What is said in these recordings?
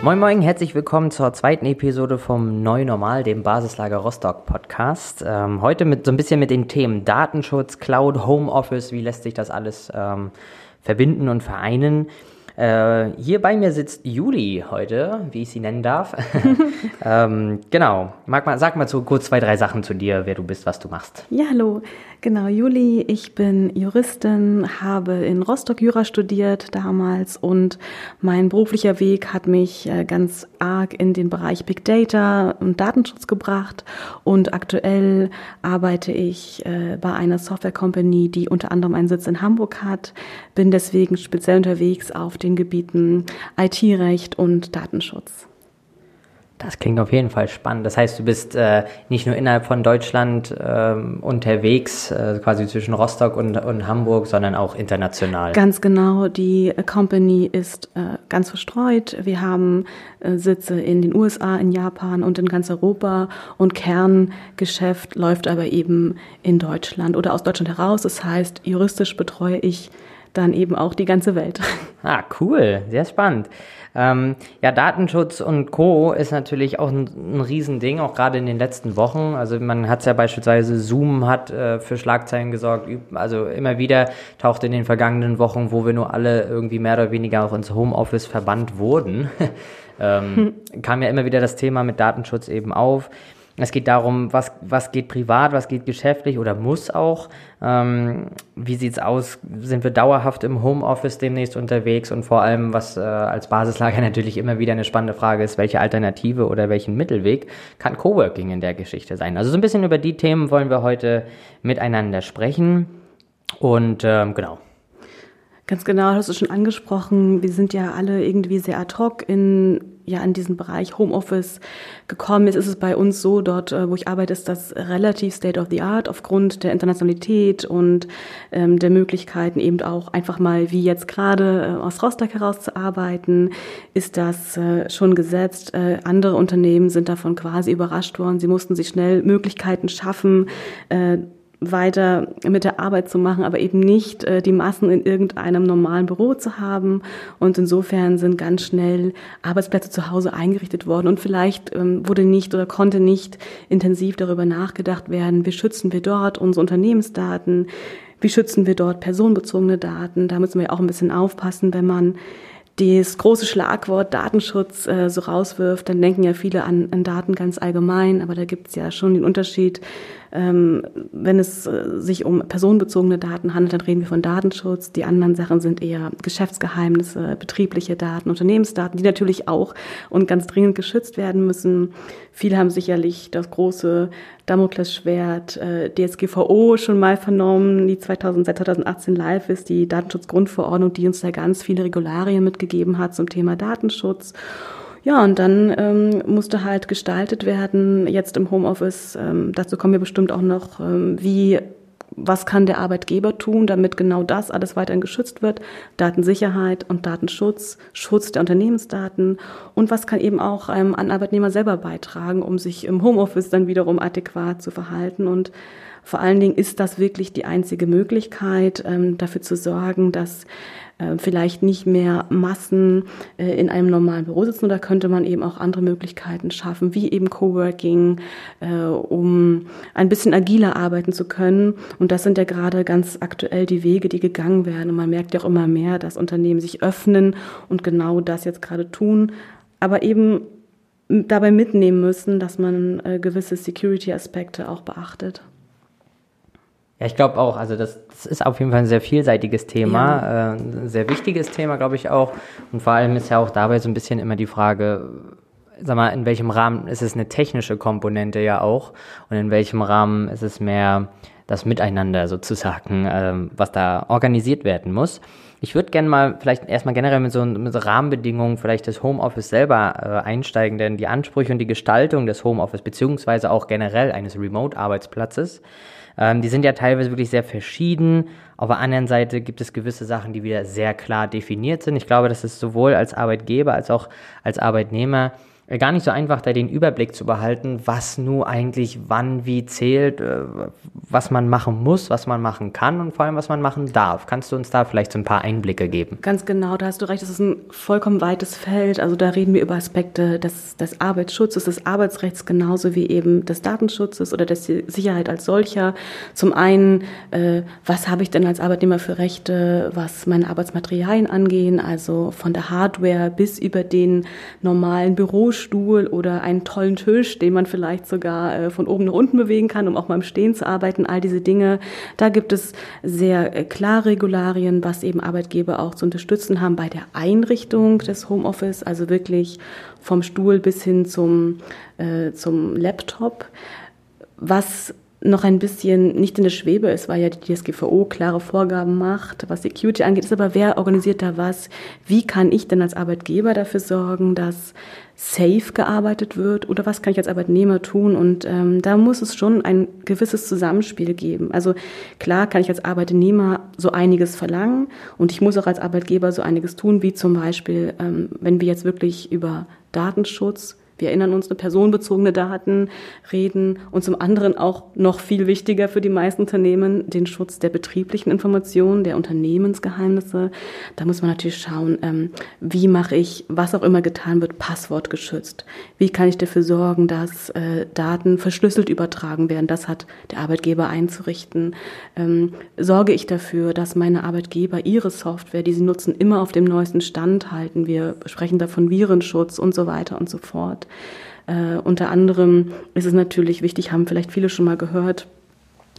Moin Moin, herzlich willkommen zur zweiten Episode vom Neu Normal, dem Basislager Rostock Podcast. Ähm, heute mit so ein bisschen mit den Themen Datenschutz, Cloud, Homeoffice, wie lässt sich das alles ähm, verbinden und vereinen. Äh, hier bei mir sitzt Juli heute, wie ich sie nennen darf. ähm, genau. Mag mal, sag mal so kurz zwei, drei Sachen zu dir, wer du bist, was du machst. Ja, hallo. Genau, Juli. Ich bin Juristin, habe in Rostock Jura studiert damals und mein beruflicher Weg hat mich äh, ganz arg in den Bereich Big Data und Datenschutz gebracht und aktuell arbeite ich äh, bei einer Software Company, die unter anderem einen Sitz in Hamburg hat, bin deswegen speziell unterwegs auf den Gebieten IT-Recht und Datenschutz. Das klingt auf jeden Fall spannend. Das heißt, du bist äh, nicht nur innerhalb von Deutschland äh, unterwegs, äh, quasi zwischen Rostock und, und, Hamburg, sondern auch international. Ganz genau. Die Company ist äh, ganz verstreut. Wir haben äh, Sitze in den USA, in Japan und in ganz Europa. Und Kerngeschäft läuft aber eben in Deutschland oder aus Deutschland heraus. Das heißt, juristisch betreue ich dann eben auch die ganze Welt. Ah, cool, sehr spannend. Ähm, ja, Datenschutz und Co. ist natürlich auch ein, ein Riesending, auch gerade in den letzten Wochen. Also man hat es ja beispielsweise, Zoom hat äh, für Schlagzeilen gesorgt. Also immer wieder taucht in den vergangenen Wochen, wo wir nur alle irgendwie mehr oder weniger auch ins Homeoffice verbannt wurden, ähm, hm. kam ja immer wieder das Thema mit Datenschutz eben auf. Es geht darum, was, was geht privat, was geht geschäftlich oder muss auch. Ähm, wie sieht's aus? Sind wir dauerhaft im Homeoffice demnächst unterwegs? Und vor allem, was äh, als Basislager natürlich immer wieder eine spannende Frage ist, welche Alternative oder welchen Mittelweg kann Coworking in der Geschichte sein? Also so ein bisschen über die Themen wollen wir heute miteinander sprechen. Und ähm, genau. Ganz genau, hast du schon angesprochen. Wir sind ja alle irgendwie sehr ad hoc in, ja, in diesen Bereich Homeoffice gekommen. Jetzt ist es bei uns so, dort, äh, wo ich arbeite, ist das relativ state of the art aufgrund der Internationalität und ähm, der Möglichkeiten eben auch einfach mal wie jetzt gerade äh, aus Rostock heraus zu arbeiten, ist das äh, schon gesetzt. Äh, andere Unternehmen sind davon quasi überrascht worden. Sie mussten sich schnell Möglichkeiten schaffen, äh, weiter mit der Arbeit zu machen, aber eben nicht äh, die Massen in irgendeinem normalen Büro zu haben. Und insofern sind ganz schnell Arbeitsplätze zu Hause eingerichtet worden. Und vielleicht ähm, wurde nicht oder konnte nicht intensiv darüber nachgedacht werden, wie schützen wir dort unsere Unternehmensdaten, wie schützen wir dort personenbezogene Daten. Da müssen wir auch ein bisschen aufpassen, wenn man das große Schlagwort Datenschutz äh, so rauswirft, dann denken ja viele an, an Daten ganz allgemein, aber da gibt es ja schon den Unterschied wenn es äh, sich um personenbezogene Daten handelt, dann reden wir von Datenschutz. Die anderen Sachen sind eher Geschäftsgeheimnisse, betriebliche Daten, Unternehmensdaten, die natürlich auch und ganz dringend geschützt werden müssen. Viele haben sicherlich das große Damoklesschwert äh, DSGVO schon mal vernommen, die 2000, seit 2018 live ist, die Datenschutzgrundverordnung, die uns da ganz viele Regularien mitgegeben hat zum Thema Datenschutz. Ja, und dann ähm, musste halt gestaltet werden, jetzt im Homeoffice, ähm, dazu kommen wir bestimmt auch noch, ähm, wie was kann der Arbeitgeber tun, damit genau das alles weiterhin geschützt wird? Datensicherheit und Datenschutz, Schutz der Unternehmensdaten. Und was kann eben auch ähm, ein Arbeitnehmer selber beitragen, um sich im Homeoffice dann wiederum adäquat zu verhalten? Und vor allen Dingen ist das wirklich die einzige Möglichkeit, ähm, dafür zu sorgen, dass äh, vielleicht nicht mehr Massen äh, in einem normalen Büro sitzen. Oder könnte man eben auch andere Möglichkeiten schaffen, wie eben Coworking, äh, um ein bisschen agiler arbeiten zu können. Und das sind ja gerade ganz aktuell die Wege, die gegangen werden. Und man merkt ja auch immer mehr, dass Unternehmen sich öffnen und genau das jetzt gerade tun. Aber eben dabei mitnehmen müssen, dass man gewisse Security-Aspekte auch beachtet. Ja, ich glaube auch, also das, das, ist auf jeden Fall ein sehr vielseitiges Thema, ja. äh, ein sehr wichtiges Thema, glaube ich auch. Und vor allem ist ja auch dabei so ein bisschen immer die Frage, sag mal, in welchem Rahmen ist es eine technische Komponente ja auch und in welchem Rahmen ist es mehr das Miteinander sozusagen, äh, was da organisiert werden muss. Ich würde gerne mal vielleicht erstmal generell mit so, mit so Rahmenbedingungen vielleicht des Homeoffice selber äh, einsteigen, denn die Ansprüche und die Gestaltung des Homeoffice beziehungsweise auch generell eines Remote-Arbeitsplatzes ähm, die sind ja teilweise wirklich sehr verschieden. Auf der anderen Seite gibt es gewisse Sachen, die wieder sehr klar definiert sind. Ich glaube, dass es sowohl als Arbeitgeber als auch als Arbeitnehmer gar nicht so einfach, da den Überblick zu behalten, was nur eigentlich wann wie zählt, äh, was man machen muss, was man machen kann und vor allem, was man machen darf. Kannst du uns da vielleicht so ein paar Einblicke geben? Ganz genau, da hast du recht, das ist ein vollkommen weites Feld. Also da reden wir über Aspekte des, des Arbeitsschutzes, des Arbeitsrechts genauso wie eben des Datenschutzes oder der Sicherheit als solcher. Zum einen, äh, was habe ich denn als Arbeitnehmer für Rechte, was meine Arbeitsmaterialien angehen, also von der Hardware bis über den normalen Büro Stuhl oder einen tollen Tisch, den man vielleicht sogar äh, von oben nach unten bewegen kann, um auch mal im Stehen zu arbeiten. All diese Dinge. Da gibt es sehr äh, klare Regularien, was eben Arbeitgeber auch zu unterstützen haben bei der Einrichtung des Homeoffice, also wirklich vom Stuhl bis hin zum, äh, zum Laptop. Was noch ein bisschen nicht in der Schwebe ist, weil ja die DSGVO klare Vorgaben macht, was Security angeht, ist aber wer organisiert da was? Wie kann ich denn als Arbeitgeber dafür sorgen, dass safe gearbeitet wird oder was kann ich als Arbeitnehmer tun? Und ähm, da muss es schon ein gewisses Zusammenspiel geben. Also klar kann ich als Arbeitnehmer so einiges verlangen und ich muss auch als Arbeitgeber so einiges tun, wie zum Beispiel, ähm, wenn wir jetzt wirklich über Datenschutz wir erinnern uns, eine personenbezogene Daten reden und zum anderen auch noch viel wichtiger für die meisten Unternehmen den Schutz der betrieblichen Informationen, der Unternehmensgeheimnisse. Da muss man natürlich schauen, ähm, wie mache ich, was auch immer getan wird, passwortgeschützt. Wie kann ich dafür sorgen, dass äh, Daten verschlüsselt übertragen werden? Das hat der Arbeitgeber einzurichten. Ähm, sorge ich dafür, dass meine Arbeitgeber ihre Software, die sie nutzen, immer auf dem neuesten Stand halten? Wir sprechen da von Virenschutz und so weiter und so fort. Äh, unter anderem ist es natürlich wichtig, haben vielleicht viele schon mal gehört,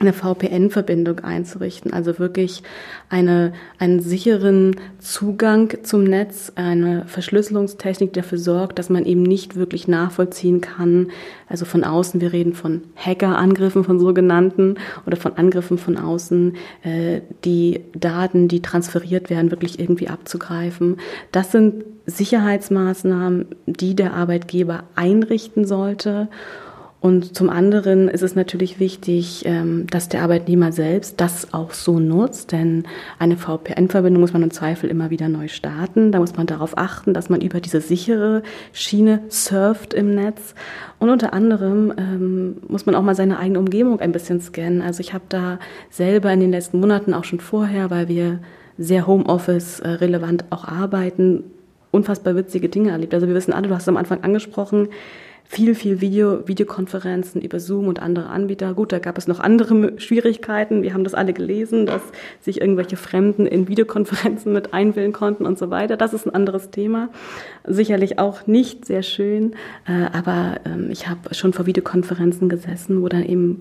eine VPN-Verbindung einzurichten, also wirklich eine, einen sicheren Zugang zum Netz, eine Verschlüsselungstechnik, die dafür sorgt, dass man eben nicht wirklich nachvollziehen kann, also von außen, wir reden von Hackerangriffen von sogenannten oder von Angriffen von außen, äh, die Daten, die transferiert werden, wirklich irgendwie abzugreifen. Das sind Sicherheitsmaßnahmen, die der Arbeitgeber einrichten sollte und zum anderen ist es natürlich wichtig, ähm, dass der Arbeitnehmer selbst das auch so nutzt, denn eine VPN-Verbindung muss man im Zweifel immer wieder neu starten. Da muss man darauf achten, dass man über diese sichere Schiene surft im Netz. Und unter anderem ähm, muss man auch mal seine eigene Umgebung ein bisschen scannen. Also ich habe da selber in den letzten Monaten auch schon vorher, weil wir sehr Homeoffice äh, relevant auch arbeiten, unfassbar witzige Dinge erlebt. Also wir wissen alle, du hast es am Anfang angesprochen, viel, viel Video, Videokonferenzen über Zoom und andere Anbieter. Gut, da gab es noch andere Schwierigkeiten. Wir haben das alle gelesen, dass sich irgendwelche Fremden in Videokonferenzen mit einwählen konnten und so weiter. Das ist ein anderes Thema. Sicherlich auch nicht sehr schön, äh, aber ähm, ich habe schon vor Videokonferenzen gesessen, wo dann eben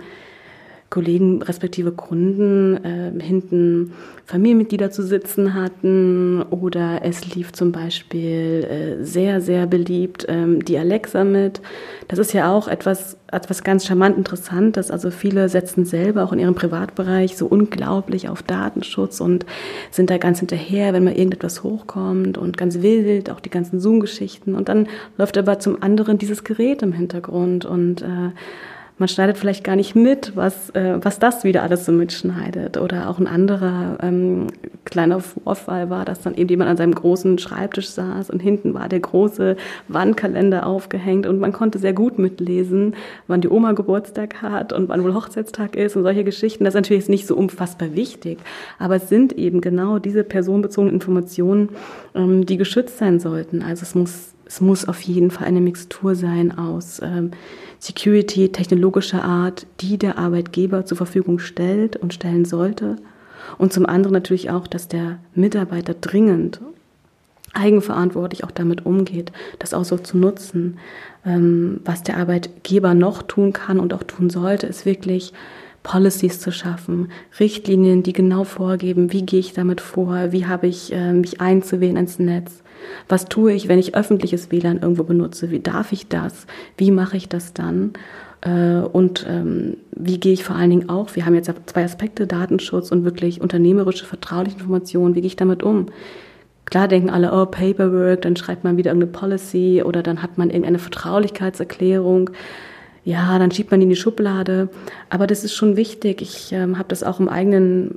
Kollegen respektive Kunden äh, hinten Familienmitglieder zu sitzen hatten oder es lief zum Beispiel äh, sehr, sehr beliebt ähm, die Alexa mit. Das ist ja auch etwas, etwas ganz charmant Interessantes. Also viele setzen selber auch in ihrem Privatbereich so unglaublich auf Datenschutz und sind da ganz hinterher, wenn mal irgendetwas hochkommt und ganz wild, auch die ganzen Zoom-Geschichten. Und dann läuft aber zum anderen dieses Gerät im Hintergrund und äh, man schneidet vielleicht gar nicht mit, was, äh, was das wieder alles so mitschneidet. Oder auch ein anderer ähm, kleiner Vorfall war, dass dann eben jemand an seinem großen Schreibtisch saß und hinten war der große Wandkalender aufgehängt und man konnte sehr gut mitlesen, wann die Oma Geburtstag hat und wann wohl Hochzeitstag ist und solche Geschichten. Das ist natürlich nicht so unfassbar wichtig, aber es sind eben genau diese personenbezogenen Informationen, ähm, die geschützt sein sollten. Also es muss, es muss auf jeden Fall eine Mixtur sein aus ähm, Security technologischer Art, die der Arbeitgeber zur Verfügung stellt und stellen sollte. Und zum anderen natürlich auch, dass der Mitarbeiter dringend eigenverantwortlich auch damit umgeht, das auch so zu nutzen. Ähm, was der Arbeitgeber noch tun kann und auch tun sollte, ist wirklich Policies zu schaffen, Richtlinien, die genau vorgeben, wie gehe ich damit vor, wie habe ich äh, mich einzuwählen ins Netz, was tue ich, wenn ich öffentliches WLAN irgendwo benutze? Wie darf ich das? Wie mache ich das dann? Äh, und ähm, wie gehe ich vor allen Dingen auch, wir haben jetzt zwei Aspekte, Datenschutz und wirklich unternehmerische, vertrauliche Informationen, wie gehe ich damit um? Klar denken alle, oh, Paperwork, dann schreibt man wieder irgendeine Policy oder dann hat man irgendeine Vertraulichkeitserklärung. Ja, dann schiebt man die in die Schublade. Aber das ist schon wichtig. Ich ähm, habe das auch im eigenen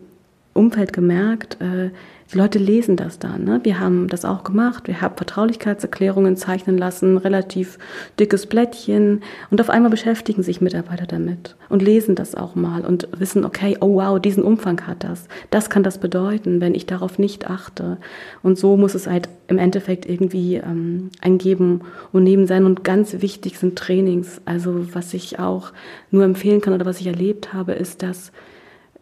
Umfeld gemerkt, äh, die Leute lesen das dann. Ne? Wir haben das auch gemacht. Wir haben Vertraulichkeitserklärungen zeichnen lassen, relativ dickes Blättchen. Und auf einmal beschäftigen sich Mitarbeiter damit und lesen das auch mal und wissen, okay, oh wow, diesen Umfang hat das. Das kann das bedeuten, wenn ich darauf nicht achte. Und so muss es halt im Endeffekt irgendwie ähm, ein Geben und Nehmen sein. Und ganz wichtig sind Trainings. Also was ich auch nur empfehlen kann oder was ich erlebt habe, ist, dass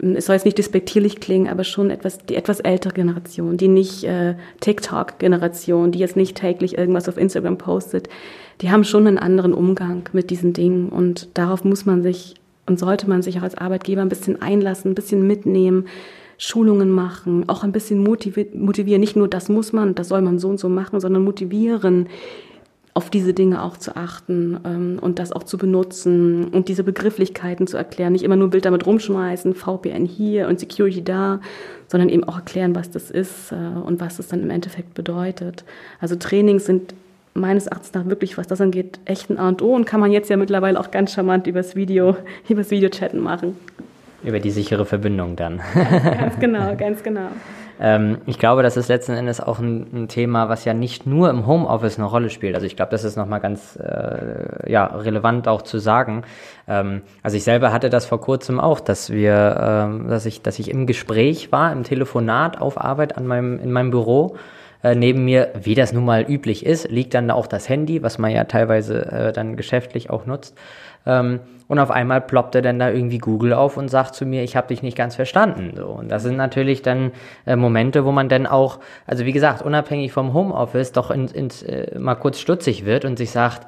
es soll jetzt nicht despektierlich klingen, aber schon etwas, die etwas ältere Generation, die nicht äh, TikTok-Generation, die jetzt nicht täglich irgendwas auf Instagram postet, die haben schon einen anderen Umgang mit diesen Dingen und darauf muss man sich und sollte man sich auch als Arbeitgeber ein bisschen einlassen, ein bisschen mitnehmen, Schulungen machen, auch ein bisschen motivieren. Nicht nur das muss man, das soll man so und so machen, sondern motivieren, auf diese Dinge auch zu achten ähm, und das auch zu benutzen und diese Begrifflichkeiten zu erklären. Nicht immer nur ein Bild damit rumschmeißen, VPN hier und Security da, sondern eben auch erklären, was das ist äh, und was das dann im Endeffekt bedeutet. Also Trainings sind meines Erachtens nach wirklich, was das angeht, echt ein A und O und kann man jetzt ja mittlerweile auch ganz charmant übers Video, übers Videochatten machen. Über die sichere Verbindung dann. ganz genau, ganz genau. Ähm, ich glaube, das ist letzten Endes auch ein, ein, Thema, was ja nicht nur im Homeoffice eine Rolle spielt. Also ich glaube, das ist nochmal ganz äh, ja, relevant auch zu sagen. Ähm, also ich selber hatte das vor kurzem auch, dass wir, ähm, dass ich, dass ich im Gespräch war, im Telefonat auf Arbeit an meinem, in meinem Büro. Äh, neben mir, wie das nun mal üblich ist, liegt dann auch das Handy, was man ja teilweise äh, dann geschäftlich auch nutzt. Ähm, und auf einmal ploppte dann da irgendwie Google auf und sagt zu mir, ich habe dich nicht ganz verstanden. So. Und das sind natürlich dann äh, Momente, wo man dann auch, also wie gesagt, unabhängig vom Homeoffice, doch ins, ins, äh, mal kurz stutzig wird und sich sagt,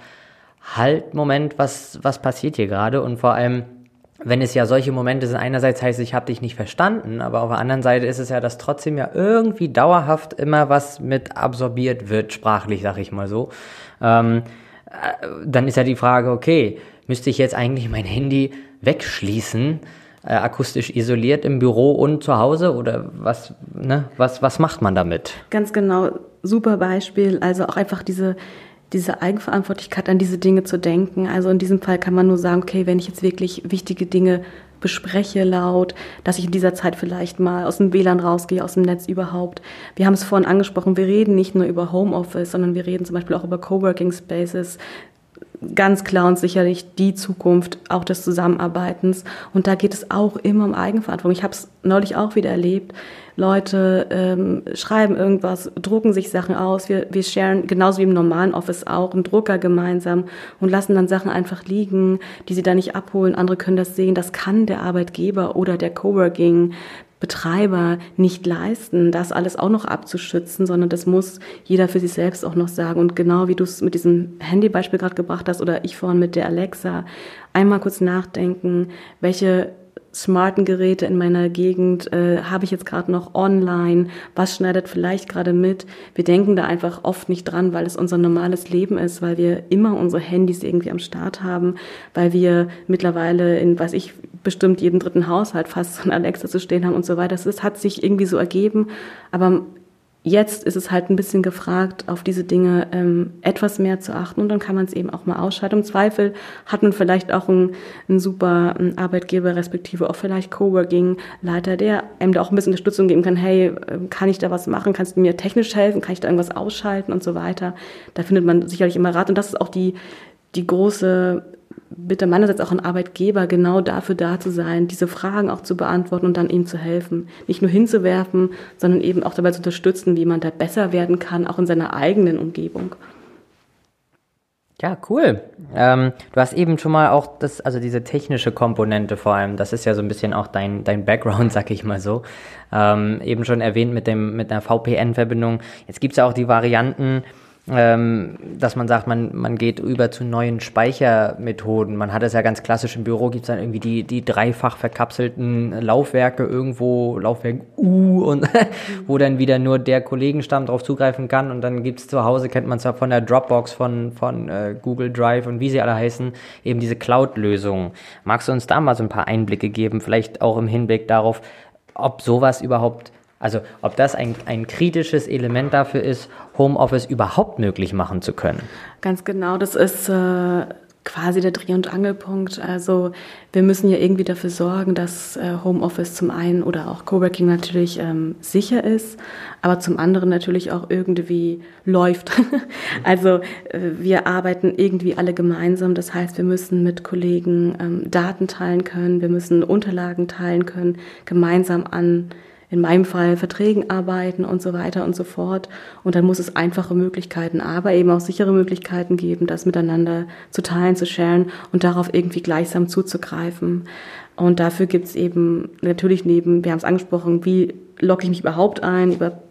halt, Moment, was, was passiert hier gerade? Und vor allem, wenn es ja solche Momente sind, einerseits heißt es, ich habe dich nicht verstanden, aber auf der anderen Seite ist es ja, dass trotzdem ja irgendwie dauerhaft immer was mit absorbiert wird, sprachlich, sag ich mal so. Ähm, äh, dann ist ja die Frage, okay, müsste ich jetzt eigentlich mein Handy wegschließen, äh, akustisch isoliert im Büro und zu Hause oder was, ne, was, was macht man damit? Ganz genau, super Beispiel. Also auch einfach diese, diese Eigenverantwortlichkeit an diese Dinge zu denken. Also in diesem Fall kann man nur sagen, okay, wenn ich jetzt wirklich wichtige Dinge bespreche laut, dass ich in dieser Zeit vielleicht mal aus dem WLAN rausgehe, aus dem Netz überhaupt. Wir haben es vorhin angesprochen, wir reden nicht nur über Homeoffice, sondern wir reden zum Beispiel auch über Coworking Spaces, ganz klar und sicherlich die Zukunft auch des Zusammenarbeitens. Und da geht es auch immer um Eigenverantwortung. Ich habe es neulich auch wieder erlebt. Leute ähm, schreiben irgendwas, drucken sich Sachen aus. Wir, wir sharen genauso wie im normalen Office auch einen Drucker gemeinsam und lassen dann Sachen einfach liegen, die sie da nicht abholen. Andere können das sehen. Das kann der Arbeitgeber oder der Coworking Betreiber nicht leisten, das alles auch noch abzuschützen, sondern das muss jeder für sich selbst auch noch sagen. Und genau wie du es mit diesem Handybeispiel gerade gebracht hast oder ich vorhin mit der Alexa, einmal kurz nachdenken, welche smarten Geräte in meiner Gegend äh, habe ich jetzt gerade noch online, was schneidet vielleicht gerade mit. Wir denken da einfach oft nicht dran, weil es unser normales Leben ist, weil wir immer unsere Handys irgendwie am Start haben, weil wir mittlerweile in, weiß ich, bestimmt jedem dritten Haushalt fast so ein Alexa zu stehen haben und so weiter. Das hat sich irgendwie so ergeben, aber Jetzt ist es halt ein bisschen gefragt, auf diese Dinge ähm, etwas mehr zu achten und dann kann man es eben auch mal ausschalten. Im Zweifel hat man vielleicht auch einen, einen super einen Arbeitgeber, respektive auch vielleicht Coworking-Leiter, der einem da auch ein bisschen Unterstützung geben kann. Hey, ähm, kann ich da was machen? Kannst du mir technisch helfen? Kann ich da irgendwas ausschalten und so weiter? Da findet man sicherlich immer Rat und das ist auch die, die große bitte meinerseits auch ein Arbeitgeber genau dafür da zu sein, diese Fragen auch zu beantworten und dann ihm zu helfen. Nicht nur hinzuwerfen, sondern eben auch dabei zu unterstützen, wie man da besser werden kann, auch in seiner eigenen Umgebung. Ja, cool. Ähm, du hast eben schon mal auch das, also diese technische Komponente vor allem, das ist ja so ein bisschen auch dein, dein Background, sag ich mal so. Ähm, eben schon erwähnt mit dem, mit einer VPN-Verbindung. Jetzt gibt's ja auch die Varianten, ähm, dass man sagt, man, man geht über zu neuen Speichermethoden. Man hat es ja ganz klassisch im Büro, gibt es dann irgendwie die, die dreifach verkapselten Laufwerke irgendwo, Laufwerk U, und wo dann wieder nur der Kollegenstamm drauf zugreifen kann. Und dann gibt es zu Hause, kennt man zwar von der Dropbox, von, von äh, Google Drive und wie sie alle heißen, eben diese Cloud-Lösungen. Magst du uns da mal so ein paar Einblicke geben, vielleicht auch im Hinblick darauf, ob sowas überhaupt also ob das ein, ein kritisches Element dafür ist, Homeoffice überhaupt möglich machen zu können. Ganz genau, das ist äh, quasi der Dreh- und Angelpunkt. Also wir müssen ja irgendwie dafür sorgen, dass äh, Homeoffice zum einen oder auch Coworking natürlich ähm, sicher ist, aber zum anderen natürlich auch irgendwie läuft. also äh, wir arbeiten irgendwie alle gemeinsam. Das heißt, wir müssen mit Kollegen ähm, Daten teilen können, wir müssen Unterlagen teilen können, gemeinsam an in meinem Fall Verträgen arbeiten und so weiter und so fort. Und dann muss es einfache Möglichkeiten, aber eben auch sichere Möglichkeiten geben, das miteinander zu teilen, zu sharen und darauf irgendwie gleichsam zuzugreifen. Und dafür gibt es eben natürlich neben, wir haben es angesprochen, wie logge ich mich überhaupt ein, über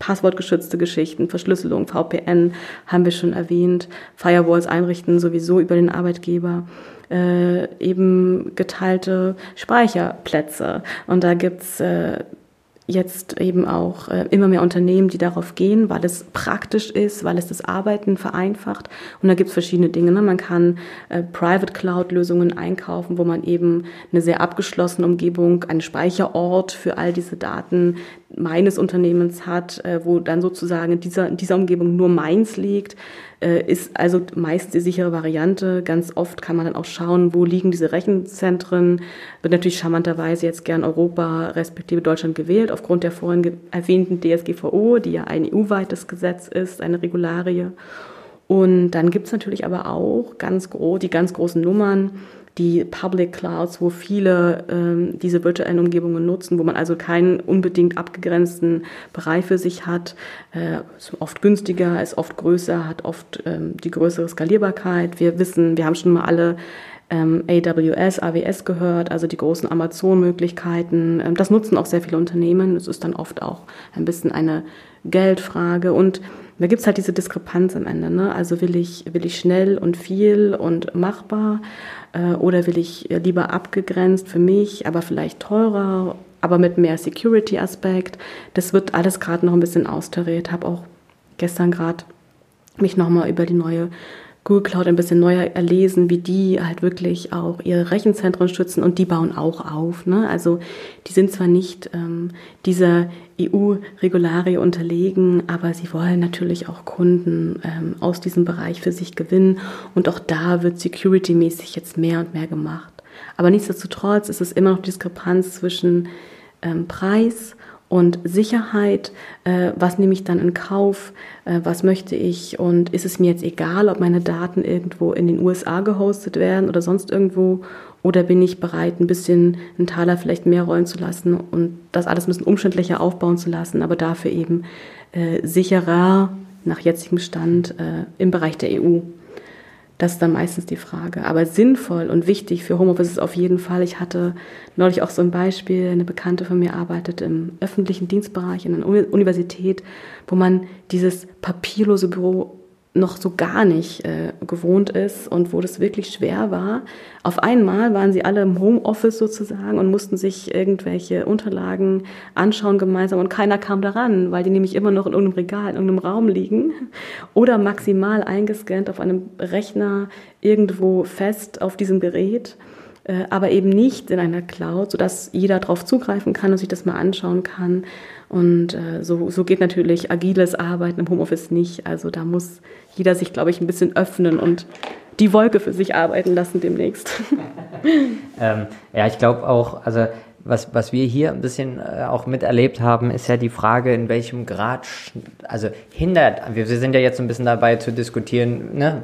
passwortgeschützte Geschichten, Verschlüsselung, VPN haben wir schon erwähnt, Firewalls einrichten sowieso über den Arbeitgeber. Äh, eben geteilte Speicherplätze. Und da gibt's äh, jetzt eben auch äh, immer mehr Unternehmen, die darauf gehen, weil es praktisch ist, weil es das Arbeiten vereinfacht. Und da gibt es verschiedene Dinge. Ne? Man kann äh, Private Cloud-Lösungen einkaufen, wo man eben eine sehr abgeschlossene Umgebung, einen Speicherort für all diese Daten meines Unternehmens hat, äh, wo dann sozusagen in dieser, in dieser Umgebung nur meins liegt. Äh, ist also meist die sichere Variante. Ganz oft kann man dann auch schauen, wo liegen diese Rechenzentren. Wird natürlich charmanterweise jetzt gern Europa respektive Deutschland gewählt, aufgrund der vorhin erwähnten DSGVO, die ja ein EU-weites Gesetz ist, eine Regularie. Und dann gibt es natürlich aber auch ganz groß, die ganz großen Nummern, die Public Clouds, wo viele ähm, diese virtuellen Umgebungen nutzen, wo man also keinen unbedingt abgegrenzten Bereich für sich hat, äh, ist oft günstiger, ist oft größer, hat oft ähm, die größere Skalierbarkeit. Wir wissen, wir haben schon mal alle ähm, AWS, AWS gehört, also die großen Amazon-Möglichkeiten. Ähm, das nutzen auch sehr viele Unternehmen. Es ist dann oft auch ein bisschen eine Geldfrage und da gibt's halt diese Diskrepanz am Ende. Ne? Also will ich, will ich schnell und viel und machbar äh, oder will ich lieber abgegrenzt für mich, aber vielleicht teurer, aber mit mehr Security-Aspekt. Das wird alles gerade noch ein bisschen austariert. Habe auch gestern gerade mich nochmal über die neue Google Cloud ein bisschen neuer erlesen, wie die halt wirklich auch ihre Rechenzentren schützen und die bauen auch auf. Ne? Also die sind zwar nicht ähm, dieser EU-Regularie unterlegen, aber sie wollen natürlich auch Kunden ähm, aus diesem Bereich für sich gewinnen und auch da wird security-mäßig jetzt mehr und mehr gemacht. Aber nichtsdestotrotz ist es immer noch Diskrepanz zwischen ähm, Preis und Sicherheit, äh, was nehme ich dann in Kauf, äh, was möchte ich und ist es mir jetzt egal, ob meine Daten irgendwo in den USA gehostet werden oder sonst irgendwo oder bin ich bereit, ein bisschen einen Taler vielleicht mehr rollen zu lassen und das alles ein bisschen umständlicher aufbauen zu lassen, aber dafür eben äh, sicherer nach jetzigem Stand äh, im Bereich der EU. Das ist dann meistens die Frage. Aber sinnvoll und wichtig für Homeoffice ist auf jeden Fall. Ich hatte neulich auch so ein Beispiel, eine Bekannte von mir arbeitet im öffentlichen Dienstbereich in einer Universität, wo man dieses papierlose Büro noch so gar nicht äh, gewohnt ist und wo das wirklich schwer war. Auf einmal waren sie alle im Homeoffice sozusagen und mussten sich irgendwelche Unterlagen anschauen gemeinsam und keiner kam daran, weil die nämlich immer noch in irgendeinem Regal, in irgendeinem Raum liegen oder maximal eingescannt auf einem Rechner irgendwo fest auf diesem Gerät äh, aber eben nicht in einer Cloud, sodass jeder darauf zugreifen kann und sich das mal anschauen kann. Und äh, so, so geht natürlich agiles Arbeiten im Homeoffice nicht. Also da muss jeder sich, glaube ich, ein bisschen öffnen und die Wolke für sich arbeiten lassen demnächst. ähm, ja, ich glaube auch, also was, was wir hier ein bisschen äh, auch miterlebt haben, ist ja die Frage, in welchem Grad, also hindert, wir, sind ja jetzt ein bisschen dabei zu diskutieren, ne,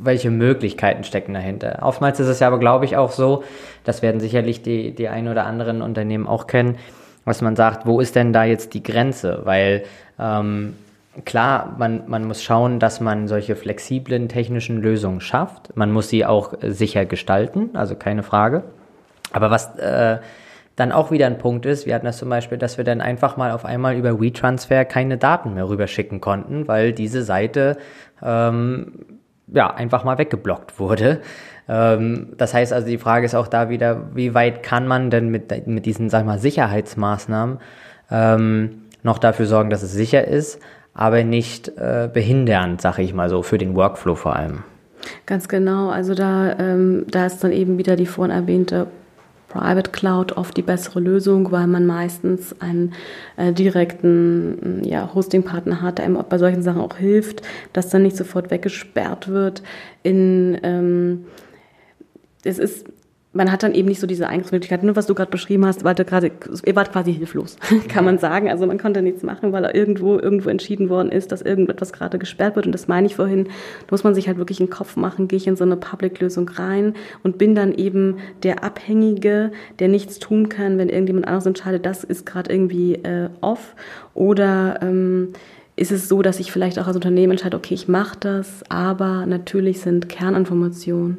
welche Möglichkeiten stecken dahinter. Oftmals ist es ja aber, glaube ich, auch so, das werden sicherlich die, die ein oder anderen Unternehmen auch kennen, was man sagt, wo ist denn da jetzt die Grenze? Weil ähm, klar, man, man muss schauen, dass man solche flexiblen technischen Lösungen schafft. Man muss sie auch sicher gestalten, also keine Frage. Aber was äh, dann auch wieder ein Punkt ist, wir hatten das zum Beispiel, dass wir dann einfach mal auf einmal über WeTransfer keine Daten mehr rüberschicken konnten, weil diese Seite ähm, ja einfach mal weggeblockt wurde. Ähm, das heißt also, die Frage ist auch da wieder, wie weit kann man denn mit, mit diesen, sag mal, Sicherheitsmaßnahmen ähm, noch dafür sorgen, dass es sicher ist, aber nicht äh, behindernd, sag ich mal so, für den Workflow vor allem. Ganz genau. Also da, ähm, da ist dann eben wieder die vorhin erwähnte Private Cloud oft die bessere Lösung, weil man meistens einen äh, direkten ja, Hosting-Partner hat, der einem bei solchen Sachen auch hilft, dass dann nicht sofort weggesperrt wird. In, ähm, es ist man hat dann eben nicht so diese Eingriffsmöglichkeiten. Nur was du gerade beschrieben hast, war gerade, ihr wart quasi hilflos, kann man sagen. Also man konnte nichts machen, weil irgendwo irgendwo entschieden worden ist, dass irgendetwas gerade gesperrt wird. Und das meine ich vorhin. Da muss man sich halt wirklich einen Kopf machen, gehe ich in so eine Public-Lösung rein und bin dann eben der Abhängige, der nichts tun kann, wenn irgendjemand anderes entscheidet, das ist gerade irgendwie äh, off. Oder ähm, ist es so, dass ich vielleicht auch als Unternehmen entscheide, okay, ich mache das, aber natürlich sind Kerninformationen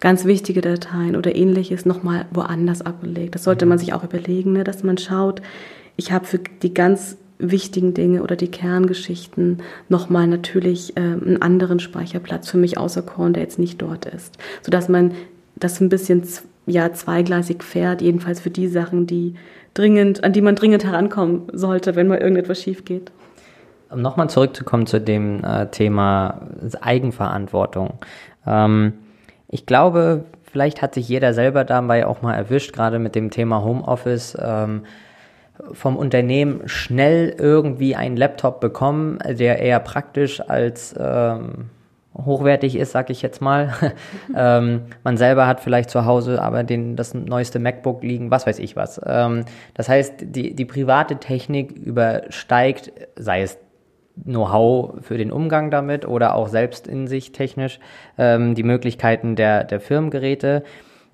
ganz wichtige Dateien oder ähnliches nochmal woanders abgelegt. Das sollte man mhm. sich auch überlegen, ne, dass man schaut, ich habe für die ganz wichtigen Dinge oder die Kerngeschichten nochmal natürlich äh, einen anderen Speicherplatz für mich außer Korn, der jetzt nicht dort ist. Sodass man das ein bisschen ja, zweigleisig fährt, jedenfalls für die Sachen, die dringend, an die man dringend herankommen sollte, wenn mal irgendetwas schief geht. Um nochmal zurückzukommen zu dem äh, Thema Eigenverantwortung. Ähm, ich glaube, vielleicht hat sich jeder selber dabei auch mal erwischt, gerade mit dem Thema Homeoffice. Ähm, vom Unternehmen schnell irgendwie einen Laptop bekommen, der eher praktisch als ähm, hochwertig ist, sag ich jetzt mal. ähm, man selber hat vielleicht zu Hause aber den, das neueste MacBook liegen, was weiß ich was. Ähm, das heißt, die, die private Technik übersteigt, sei es Know-how für den Umgang damit oder auch selbst in sich technisch ähm, die Möglichkeiten der, der Firmengeräte.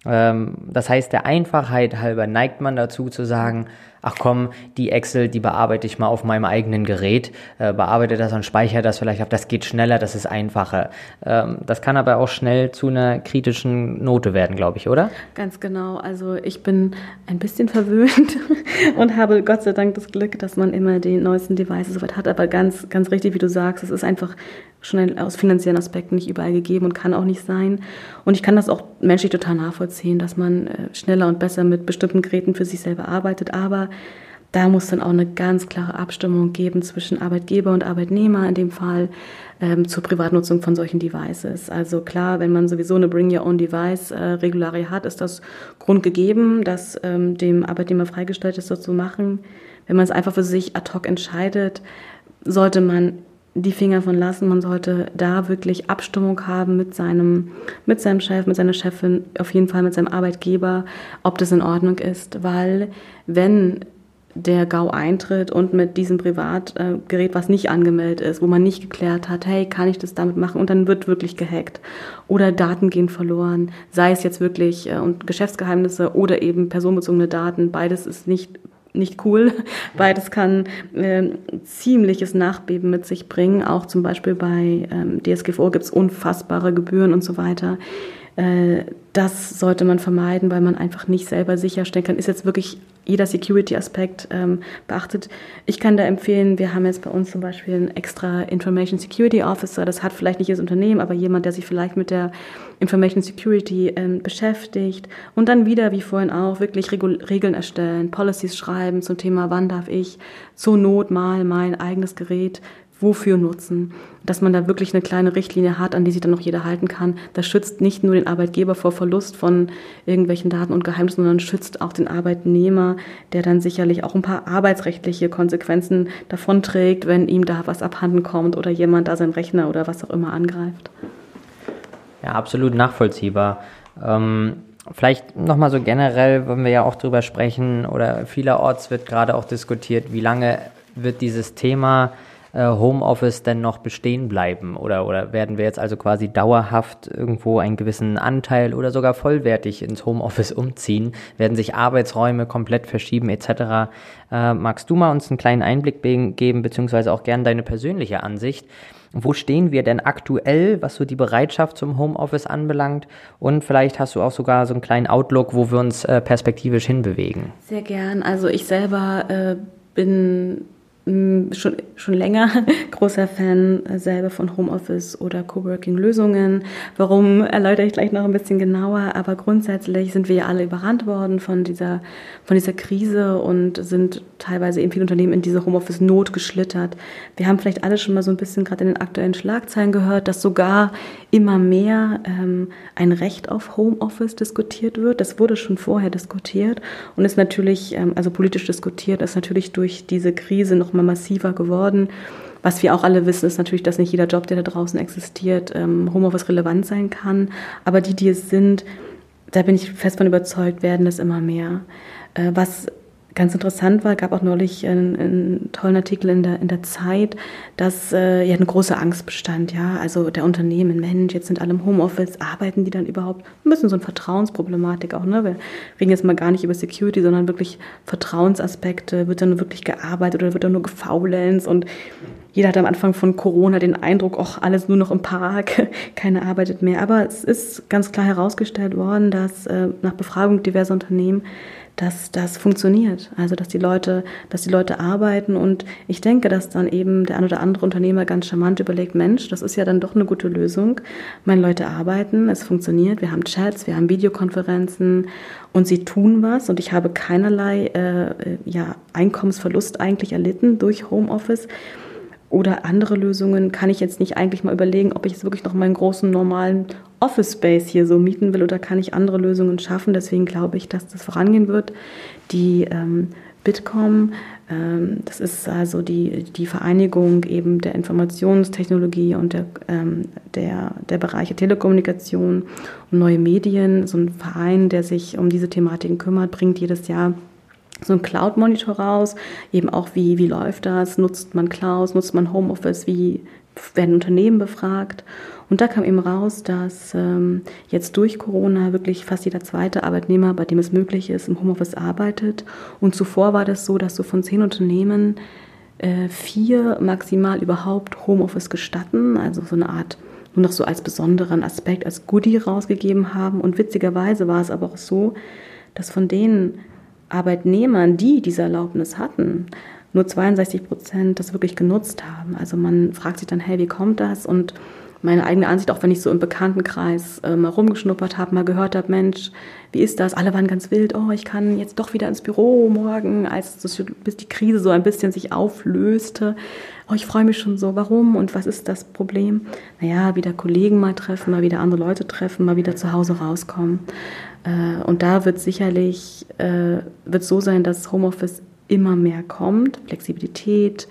Ähm, das heißt, der Einfachheit halber neigt man dazu zu sagen, ach komm, die Excel, die bearbeite ich mal auf meinem eigenen Gerät, äh, bearbeite das und speichere das vielleicht ab, das geht schneller, das ist einfacher. Ähm, das kann aber auch schnell zu einer kritischen Note werden, glaube ich, oder? Ganz genau. Also ich bin ein bisschen verwöhnt und habe Gott sei Dank das Glück, dass man immer die neuesten Devices soweit hat. Aber ganz, ganz richtig, wie du sagst, es ist einfach schon aus finanziellen Aspekten nicht überall gegeben und kann auch nicht sein. Und ich kann das auch menschlich total nachvollziehen, dass man äh, schneller und besser mit bestimmten Geräten für sich selber arbeitet. Aber da muss dann auch eine ganz klare Abstimmung geben zwischen Arbeitgeber und Arbeitnehmer in dem Fall ähm, zur Privatnutzung von solchen Devices. Also klar, wenn man sowieso eine Bring Your Own Device äh, hat, ist das Grund gegeben, dass ähm, dem Arbeitnehmer freigestellt ist, das zu machen. Wenn man es einfach für sich ad hoc entscheidet, sollte man die Finger von lassen. Man sollte da wirklich Abstimmung haben mit seinem, mit seinem Chef, mit seiner Chefin, auf jeden Fall mit seinem Arbeitgeber, ob das in Ordnung ist. Weil wenn der GAU eintritt und mit diesem Privatgerät, was nicht angemeldet ist, wo man nicht geklärt hat, hey, kann ich das damit machen? Und dann wird wirklich gehackt. Oder Daten gehen verloren, sei es jetzt wirklich äh, und Geschäftsgeheimnisse oder eben personenbezogene Daten. Beides ist nicht nicht cool. Beides kann äh, ziemliches Nachbeben mit sich bringen. Auch zum Beispiel bei ähm, DSGVO gibt es unfassbare Gebühren und so weiter. Äh, das sollte man vermeiden, weil man einfach nicht selber sicherstellen kann, ist jetzt wirklich jeder Security-Aspekt ähm, beachtet. Ich kann da empfehlen, wir haben jetzt bei uns zum Beispiel einen extra Information Security Officer. Das hat vielleicht nicht das Unternehmen, aber jemand, der sich vielleicht mit der Information Security ähm, beschäftigt. Und dann wieder, wie vorhin auch, wirklich Regul Regeln erstellen, Policies schreiben zum Thema, wann darf ich zur Not mal mein eigenes Gerät wofür nutzen. Dass man da wirklich eine kleine Richtlinie hat, an die sich dann noch jeder halten kann. Das schützt nicht nur den Arbeitgeber vor Verlust von irgendwelchen Daten und Geheimnissen, sondern schützt auch den Arbeitnehmer, der dann sicherlich auch ein paar arbeitsrechtliche Konsequenzen davonträgt, wenn ihm da was abhanden kommt oder jemand da seinen Rechner oder was auch immer angreift. Ja, absolut nachvollziehbar. Ähm Vielleicht nochmal so generell, wenn wir ja auch drüber sprechen, oder vielerorts wird gerade auch diskutiert, wie lange wird dieses Thema Homeoffice denn noch bestehen bleiben? Oder, oder werden wir jetzt also quasi dauerhaft irgendwo einen gewissen Anteil oder sogar vollwertig ins Homeoffice umziehen? Werden sich Arbeitsräume komplett verschieben etc.? Äh, magst du mal uns einen kleinen Einblick geben, beziehungsweise auch gerne deine persönliche Ansicht? Wo stehen wir denn aktuell, was so die Bereitschaft zum Homeoffice anbelangt? Und vielleicht hast du auch sogar so einen kleinen Outlook, wo wir uns äh, perspektivisch hinbewegen. Sehr gern. Also ich selber äh, bin schon, schon länger großer Fan selber von Homeoffice oder Coworking-Lösungen. Warum erläutere ich gleich noch ein bisschen genauer, aber grundsätzlich sind wir ja alle überrannt worden von dieser, von dieser Krise und sind teilweise in vielen Unternehmen in diese Homeoffice-Not geschlittert. Wir haben vielleicht alle schon mal so ein bisschen gerade in den aktuellen Schlagzeilen gehört, dass sogar immer mehr ähm, ein Recht auf Homeoffice diskutiert wird. Das wurde schon vorher diskutiert und ist natürlich, ähm, also politisch diskutiert, ist natürlich durch diese Krise noch mal massiver geworden. Was wir auch alle wissen, ist natürlich, dass nicht jeder Job, der da draußen existiert, ähm, Homeoffice relevant sein kann. Aber die, die es sind, da bin ich fest von überzeugt, werden es immer mehr. Äh, was ganz interessant war, gab auch neulich einen, einen, tollen Artikel in der, in der Zeit, dass äh, ja eine große Angst bestand, ja, also der Unternehmen, Mensch, jetzt sind alle im Homeoffice, arbeiten die dann überhaupt? Ein bisschen so eine Vertrauensproblematik auch, ne? Wir reden jetzt mal gar nicht über Security, sondern wirklich Vertrauensaspekte, wird dann wirklich gearbeitet oder wird dann nur gefaulenzt und jeder hat am Anfang von Corona den Eindruck, ach, alles nur noch im Park, keiner arbeitet mehr. Aber es ist ganz klar herausgestellt worden, dass äh, nach Befragung diverser Unternehmen dass das funktioniert. Also dass die Leute, dass die Leute arbeiten und ich denke, dass dann eben der ein oder andere Unternehmer ganz charmant überlegt, Mensch, das ist ja dann doch eine gute Lösung. Meine Leute arbeiten, es funktioniert, wir haben Chats, wir haben Videokonferenzen und sie tun was und ich habe keinerlei äh, ja, Einkommensverlust eigentlich erlitten durch Homeoffice oder andere Lösungen kann ich jetzt nicht eigentlich mal überlegen, ob ich jetzt wirklich noch meinen großen normalen Office Space hier so mieten will oder kann ich andere Lösungen schaffen. Deswegen glaube ich, dass das vorangehen wird. Die ähm, Bitkom, ähm, das ist also die, die Vereinigung eben der Informationstechnologie und der, ähm, der, der Bereiche Telekommunikation und neue Medien. So ein Verein, der sich um diese Thematiken kümmert, bringt jedes Jahr so ein Cloud-Monitor raus, eben auch wie, wie läuft das, nutzt man Clouds, nutzt man Homeoffice, wie werden Unternehmen befragt. Und da kam eben raus, dass ähm, jetzt durch Corona wirklich fast jeder zweite Arbeitnehmer, bei dem es möglich ist, im Homeoffice arbeitet. Und zuvor war das so, dass so von zehn Unternehmen äh, vier maximal überhaupt Homeoffice gestatten, also so eine Art nur noch so als besonderen Aspekt, als Goodie rausgegeben haben. Und witzigerweise war es aber auch so, dass von denen Arbeitnehmern, die diese Erlaubnis hatten, nur 62 Prozent das wirklich genutzt haben. Also man fragt sich dann, hey, wie kommt das? Und meine eigene Ansicht, auch wenn ich so im Bekanntenkreis äh, mal rumgeschnuppert habe, mal gehört habe, Mensch, wie ist das? Alle waren ganz wild, oh, ich kann jetzt doch wieder ins Büro morgen, als das, bis die Krise so ein bisschen sich auflöste. Oh, ich freue mich schon so, warum und was ist das Problem? Naja, wieder Kollegen mal treffen, mal wieder andere Leute treffen, mal wieder zu Hause rauskommen. Äh, und da wird sicherlich äh, wird so sein, dass Homeoffice immer mehr kommt, Flexibilität,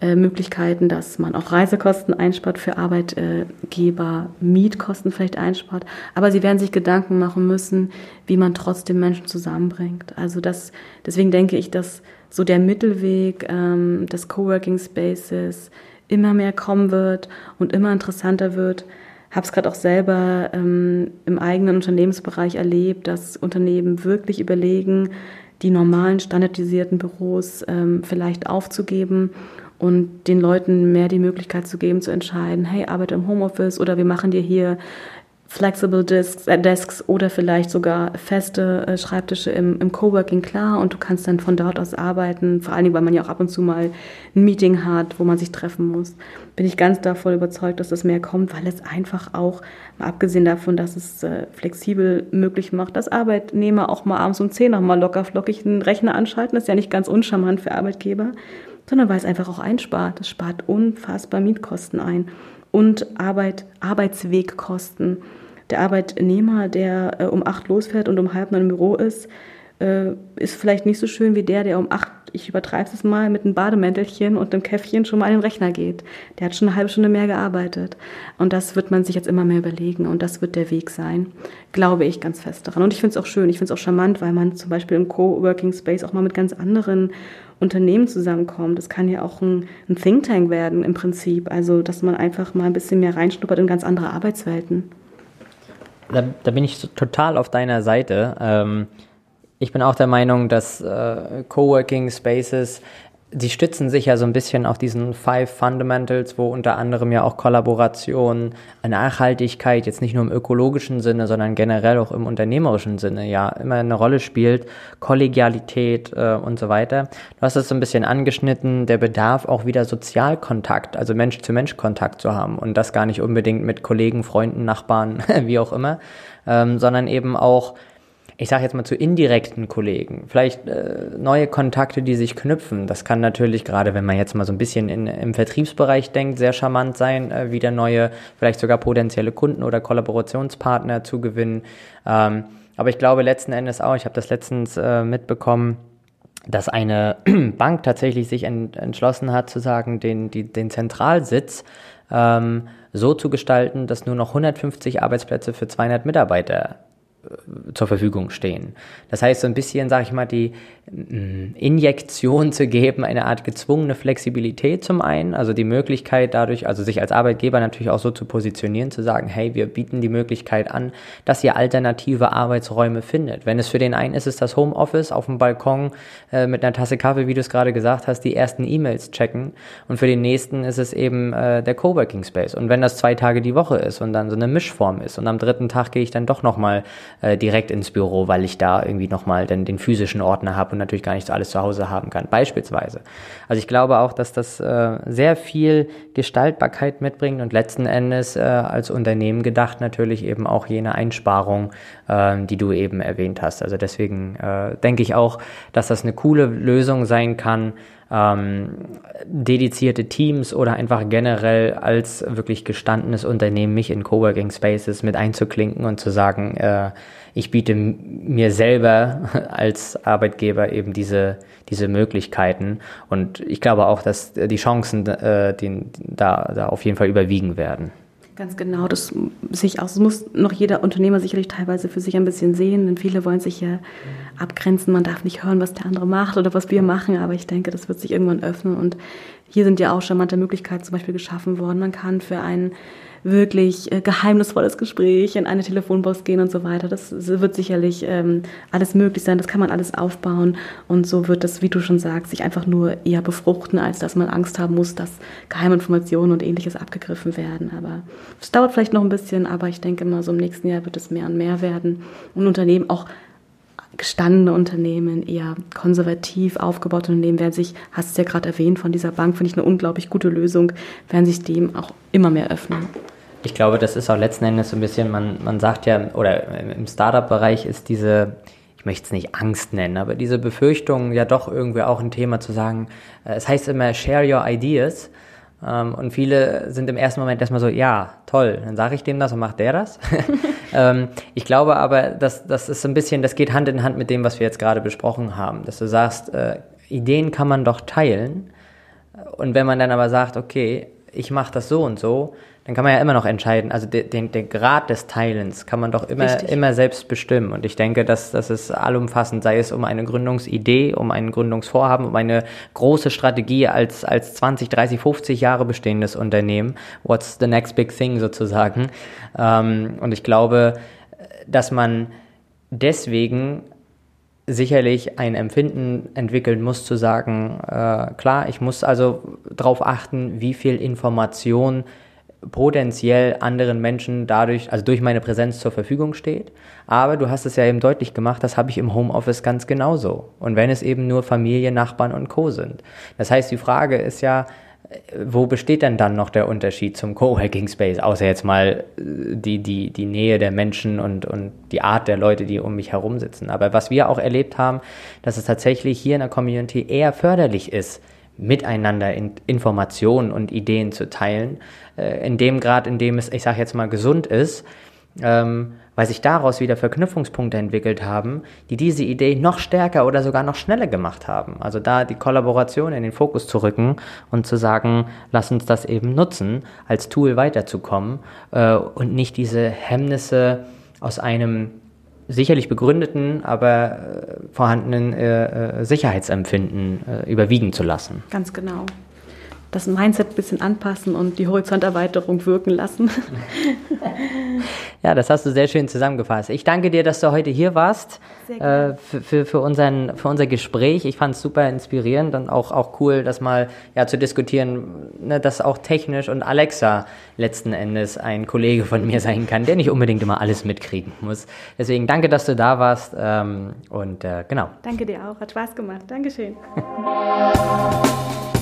äh, Möglichkeiten, dass man auch Reisekosten einspart für Arbeitgeber, Mietkosten vielleicht einspart. Aber sie werden sich Gedanken machen müssen, wie man trotzdem Menschen zusammenbringt. Also das, deswegen denke ich, dass so der Mittelweg ähm, des Coworking Spaces immer mehr kommen wird und immer interessanter wird habe es gerade auch selber ähm, im eigenen Unternehmensbereich erlebt, dass Unternehmen wirklich überlegen, die normalen standardisierten Büros ähm, vielleicht aufzugeben und den Leuten mehr die Möglichkeit zu geben, zu entscheiden, hey, arbeite im Homeoffice oder wir machen dir hier Flexible Desks, äh, Desks oder vielleicht sogar feste äh, Schreibtische im, im Coworking klar und du kannst dann von dort aus arbeiten, vor allen Dingen, weil man ja auch ab und zu mal ein Meeting hat, wo man sich treffen muss. Bin ich ganz davon überzeugt, dass das mehr kommt, weil es einfach auch, mal abgesehen davon, dass es äh, flexibel möglich macht, dass Arbeitnehmer auch mal abends um 10 noch mal locker flockig einen Rechner anschalten, das ist ja nicht ganz uncharmant für Arbeitgeber, sondern weil es einfach auch einspart. Es spart unfassbar Mietkosten ein und Arbeit, Arbeitswegkosten. Der Arbeitnehmer, der äh, um acht losfährt und um halb neun im Büro ist, äh, ist vielleicht nicht so schön wie der, der um acht, ich übertreibe es mal, mit einem Bademäntelchen und einem Käffchen schon mal an den Rechner geht. Der hat schon eine halbe Stunde mehr gearbeitet. Und das wird man sich jetzt immer mehr überlegen und das wird der Weg sein. Glaube ich ganz fest daran. Und ich finde es auch schön, ich finde es auch charmant, weil man zum Beispiel im Coworking Space auch mal mit ganz anderen Unternehmen zusammenkommt. Das kann ja auch ein, ein Think Tank werden im Prinzip. Also, dass man einfach mal ein bisschen mehr reinschnuppert in ganz andere Arbeitswelten. Da, da bin ich total auf deiner Seite. Ähm, ich bin auch der Meinung, dass äh, Coworking Spaces sie stützen sich ja so ein bisschen auf diesen Five Fundamentals, wo unter anderem ja auch Kollaboration, Nachhaltigkeit jetzt nicht nur im ökologischen Sinne, sondern generell auch im unternehmerischen Sinne ja immer eine Rolle spielt, Kollegialität äh, und so weiter. Du hast es so ein bisschen angeschnitten, der Bedarf auch wieder Sozialkontakt, also Mensch-zu-Mensch-Kontakt zu haben und das gar nicht unbedingt mit Kollegen, Freunden, Nachbarn, wie auch immer, ähm, sondern eben auch ich sage jetzt mal zu indirekten Kollegen, vielleicht äh, neue Kontakte, die sich knüpfen. Das kann natürlich gerade, wenn man jetzt mal so ein bisschen in, im Vertriebsbereich denkt, sehr charmant sein, äh, wieder neue, vielleicht sogar potenzielle Kunden oder Kollaborationspartner zu gewinnen. Ähm, aber ich glaube letzten Endes auch, ich habe das letztens äh, mitbekommen, dass eine Bank tatsächlich sich ent entschlossen hat zu sagen, den, die, den Zentralsitz ähm, so zu gestalten, dass nur noch 150 Arbeitsplätze für 200 Mitarbeiter zur Verfügung stehen. Das heißt, so ein bisschen, sage ich mal, die mm, Injektion zu geben, eine Art gezwungene Flexibilität zum einen, also die Möglichkeit dadurch, also sich als Arbeitgeber natürlich auch so zu positionieren, zu sagen, hey, wir bieten die Möglichkeit an, dass ihr alternative Arbeitsräume findet. Wenn es für den einen ist, ist das Homeoffice auf dem Balkon äh, mit einer Tasse Kaffee, wie du es gerade gesagt hast, die ersten E-Mails checken und für den nächsten ist es eben äh, der Coworking Space. Und wenn das zwei Tage die Woche ist und dann so eine Mischform ist und am dritten Tag gehe ich dann doch nochmal äh, direkt ins Büro, weil ich da irgendwie nochmal den, den physischen Ordner habe und natürlich gar nicht alles zu Hause haben kann, beispielsweise. Also ich glaube auch, dass das äh, sehr viel Gestaltbarkeit mitbringt und letzten Endes äh, als Unternehmen gedacht natürlich eben auch jene Einsparung, äh, die du eben erwähnt hast. Also deswegen äh, denke ich auch, dass das eine coole Lösung sein kann, ähm, dedizierte Teams oder einfach generell als wirklich gestandenes Unternehmen mich in Coworking Spaces mit einzuklinken und zu sagen, äh, ich biete mir selber als Arbeitgeber eben diese, diese Möglichkeiten. Und ich glaube auch, dass die Chancen äh, den, da, da auf jeden Fall überwiegen werden. Ganz genau, das sich aus. Muss noch jeder Unternehmer sicherlich teilweise für sich ein bisschen sehen, denn viele wollen sich ja abgrenzen. Man darf nicht hören, was der andere macht oder was wir machen, aber ich denke, das wird sich irgendwann öffnen und hier sind ja auch charmante Möglichkeiten zum Beispiel geschaffen worden. Man kann für einen wirklich äh, geheimnisvolles Gespräch in eine Telefonbox gehen und so weiter. Das wird sicherlich ähm, alles möglich sein, das kann man alles aufbauen und so wird das, wie du schon sagst, sich einfach nur eher befruchten, als dass man Angst haben muss, dass Geheiminformationen und ähnliches abgegriffen werden. Aber es dauert vielleicht noch ein bisschen, aber ich denke mal, so im nächsten Jahr wird es mehr und mehr werden und Unternehmen auch gestandene Unternehmen, eher konservativ aufgebaute Unternehmen werden sich, hast du ja gerade erwähnt, von dieser Bank, finde ich eine unglaublich gute Lösung, werden sich dem auch immer mehr öffnen. Ich glaube, das ist auch letzten Endes so ein bisschen, man, man sagt ja, oder im Startup-Bereich ist diese, ich möchte es nicht Angst nennen, aber diese Befürchtung ja doch irgendwie auch ein Thema zu sagen, äh, es heißt immer, share your ideas. Ähm, und viele sind im ersten Moment erstmal so, ja, toll, dann sage ich dem das und macht der das. ähm, ich glaube aber, dass das ist so ein bisschen, das geht Hand in Hand mit dem, was wir jetzt gerade besprochen haben, dass du sagst, äh, Ideen kann man doch teilen. Und wenn man dann aber sagt, okay, ich mache das so und so, dann kann man ja immer noch entscheiden. Also den, den, den Grad des Teilens kann man doch immer, immer selbst bestimmen. Und ich denke, dass das ist allumfassend, sei es um eine Gründungsidee, um ein Gründungsvorhaben, um eine große Strategie als, als 20, 30, 50 Jahre bestehendes Unternehmen. What's the next big thing sozusagen? Ähm, und ich glaube, dass man deswegen sicherlich ein Empfinden entwickeln muss, zu sagen, äh, klar, ich muss also darauf achten, wie viel Information potenziell anderen Menschen dadurch, also durch meine Präsenz zur Verfügung steht. Aber du hast es ja eben deutlich gemacht, das habe ich im Homeoffice ganz genauso. Und wenn es eben nur Familie, Nachbarn und Co. sind. Das heißt, die Frage ist ja, wo besteht denn dann noch der Unterschied zum Coworking Space, außer jetzt mal äh, die, die, die Nähe der Menschen und, und die Art der Leute, die um mich herum sitzen. Aber was wir auch erlebt haben, dass es tatsächlich hier in der Community eher förderlich ist, miteinander in Informationen und Ideen zu teilen, äh, in dem Grad, in dem es, ich sage jetzt mal, gesund ist, ähm, weil sich daraus wieder Verknüpfungspunkte entwickelt haben, die diese Idee noch stärker oder sogar noch schneller gemacht haben. Also da die Kollaboration in den Fokus zu rücken und zu sagen, lass uns das eben nutzen, als Tool weiterzukommen äh, und nicht diese Hemmnisse aus einem sicherlich begründeten, aber äh, vorhandenen äh, äh, Sicherheitsempfinden äh, überwiegen zu lassen. Ganz genau. Das Mindset ein bisschen anpassen und die Horizonterweiterung wirken lassen. ja, das hast du sehr schön zusammengefasst. Ich danke dir, dass du heute hier warst äh, für, für, für, unseren, für unser Gespräch. Ich fand es super inspirierend und auch, auch cool, das mal ja, zu diskutieren, ne, dass auch technisch und Alexa letzten Endes ein Kollege von mir sein kann, der nicht unbedingt immer alles mitkriegen muss. Deswegen danke, dass du da warst ähm, und äh, genau. Danke dir auch, hat Spaß gemacht. Dankeschön.